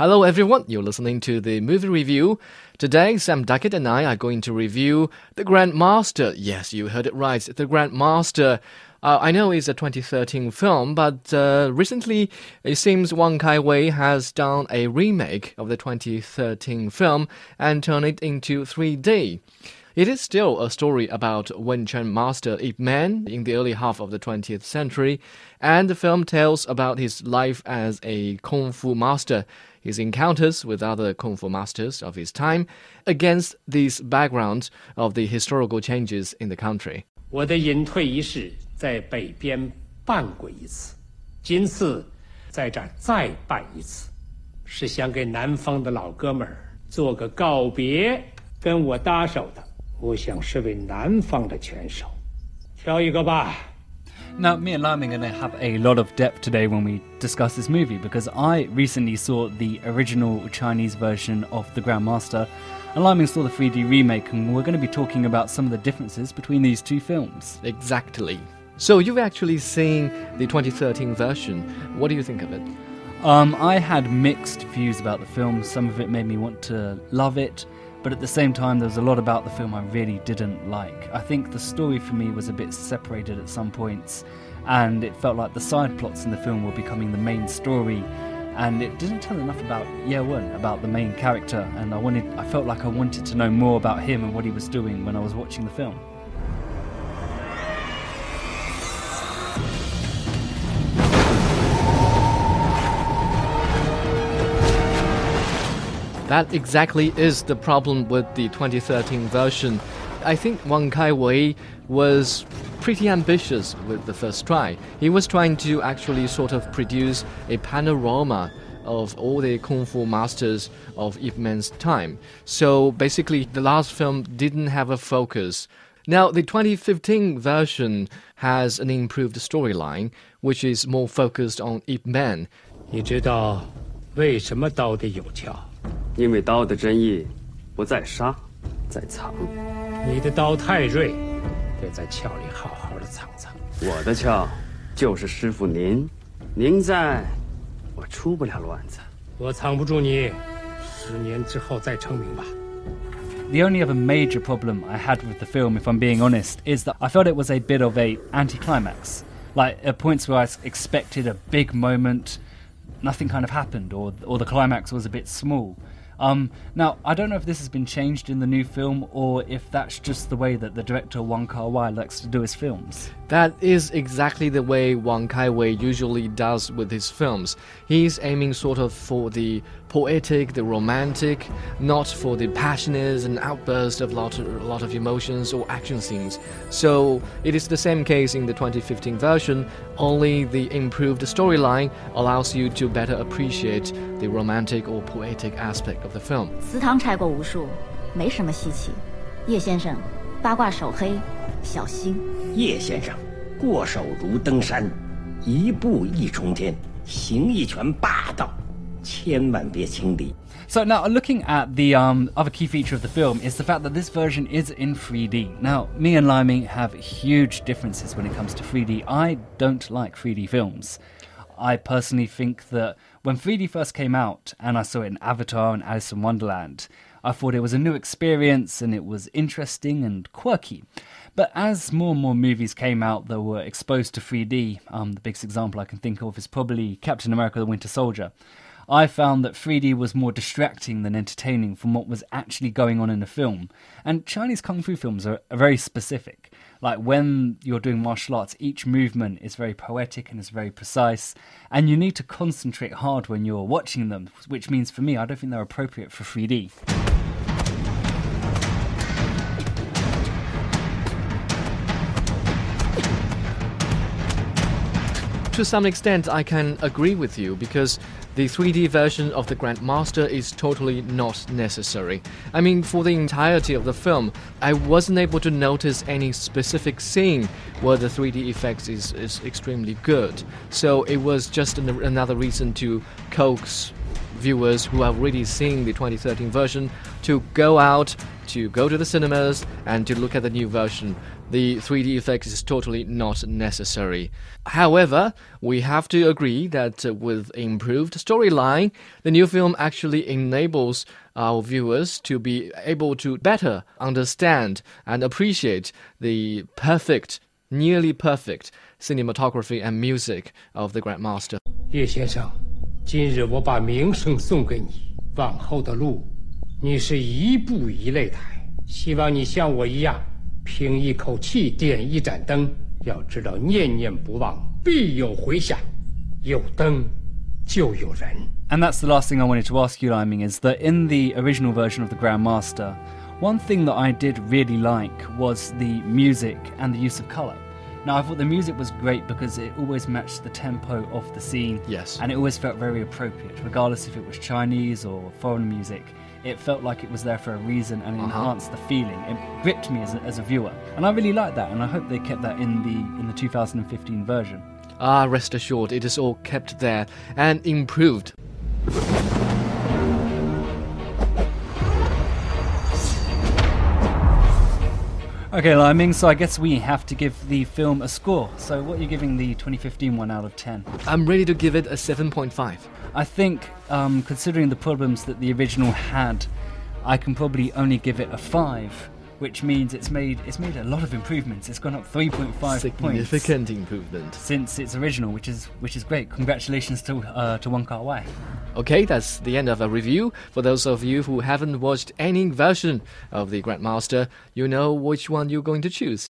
Hello, everyone. You're listening to the movie review. Today, Sam Duckett and I are going to review The Grandmaster. Yes, you heard it right. The Grandmaster. Uh, I know it's a 2013 film, but uh, recently it seems Wong Kar Wai has done a remake of the 2013 film and turned it into 3D. It is still a story about Wing Chun master Ip Man in the early half of the 20th century, and the film tells about his life as a kung fu master, his encounters with other kung fu masters of his time, against these backgrounds of the historical changes in the country. 我的隐退仪式在北边办过一次，今次在这儿再办一次，是想给南方的老哥们儿做个告别，跟我搭手的。我想是位南方的拳手，挑一个吧。now, me and Lim are going to have a lot of depth today when we discuss this movie because I recently saw the original Chinese version of The Grandmaster and Liming saw the 3D remake, and we're going to be talking about some of the differences between these two films. Exactly. So, you've actually seen the 2013 version. What do you think of it? Um, I had mixed views about the film. Some of it made me want to love it, but at the same time, there was a lot about the film I really didn't like. I think the story for me was a bit separated at some points, and it felt like the side plots in the film were becoming the main story. And it didn't tell enough about Ye Wen, about the main character, and I wanted, I felt like I wanted to know more about him and what he was doing when I was watching the film. That exactly is the problem with the 2013 version. I think Wong Kar Wai was pretty ambitious with the first try. He was trying to actually sort of produce a panorama of all the kung fu masters of Ip Man's time. So basically, the last film didn't have a focus. Now, the 2015 version has an improved storyline, which is more focused on Ip Man. 你知道为什么刀的有鞘？因为刀的真意不在杀，在藏。你的刀太锐，得在鞘里好好的藏藏。我的鞘就是师傅您，您在，我出不了乱子。我藏不住你，十年之后再成名吧。The only other major problem I had with the film, if I'm being honest, is that I felt it was a bit of a anticlimax. Like at points where I expected a big moment, nothing kind of happened, or or the climax was a bit small. Um, now, I don't know if this has been changed in the new film or if that's just the way that the director Wong Kar Wai likes to do his films. That is exactly the way Wong Kar Wai usually does with his films. He's aiming sort of for the poetic, the romantic, not for the passionate and outburst of a lot, of, a lot of emotions or action scenes. So it is the same case in the 2015 version, only the improved storyline allows you to better appreciate the romantic or poetic aspect of the film. 祠堂拆过无数，没什么稀奇。叶先生，八卦手黑，小心。叶先生，过手如登山，一步一冲天，形意拳霸道。 so now, looking at the um, other key feature of the film is the fact that this version is in 3D. Now, me and Liming have huge differences when it comes to 3D. I don't like 3D films. I personally think that when 3D first came out and I saw it in Avatar and Alice in Wonderland, I thought it was a new experience and it was interesting and quirky. But as more and more movies came out that were exposed to 3D, um, the biggest example I can think of is probably Captain America the Winter Soldier. I found that 3D was more distracting than entertaining from what was actually going on in the film. And Chinese kung fu films are, are very specific. Like when you're doing martial arts, each movement is very poetic and is very precise, and you need to concentrate hard when you're watching them, which means for me, I don't think they're appropriate for 3D. To some extent, I can agree with you because the 3D version of the Grandmaster is totally not necessary. I mean, for the entirety of the film, I wasn't able to notice any specific scene where the 3D effects is, is extremely good. So it was just an, another reason to coax viewers who have already seen the 2013 version to go out to go to the cinemas and to look at the new version. The 3D effect is totally not necessary. However, we have to agree that uh, with improved storyline, the new film actually enables our viewers to be able to better understand and appreciate the perfect, nearly perfect cinematography and music of the Grandmaster. 叶先生， 今日我把名声送给你，往后的路，你是一步一擂台。希望你像我一样，凭一口气点一盏灯。要知道，念念不忘，必有回响。有灯，就有人。And that's the last thing I wanted to ask you, Liming, is that in the original version of the Grandmaster, one thing that I did really like was the music and the use of color. Now, I thought the music was great because it always matched the tempo of the scene. Yes. And it always felt very appropriate, regardless if it was Chinese or foreign music. It felt like it was there for a reason and it enhanced the feeling. It gripped me as a, as a viewer. And I really liked that, and I hope they kept that in the, in the 2015 version. Ah, rest assured, it is all kept there and improved. Okay, Liming, so I guess we have to give the film a score. So, what are you giving the 2015 one out of 10? I'm ready to give it a 7.5. I think, um, considering the problems that the original had, I can probably only give it a 5, which means it's made it's made a lot of improvements. It's gone up 3.5 points Significant improvement. since its original, which is which is great. Congratulations to uh, to Wong Kar Wai. Okay, that's the end of our review. For those of you who haven't watched any version of the Grandmaster, you know which one you're going to choose.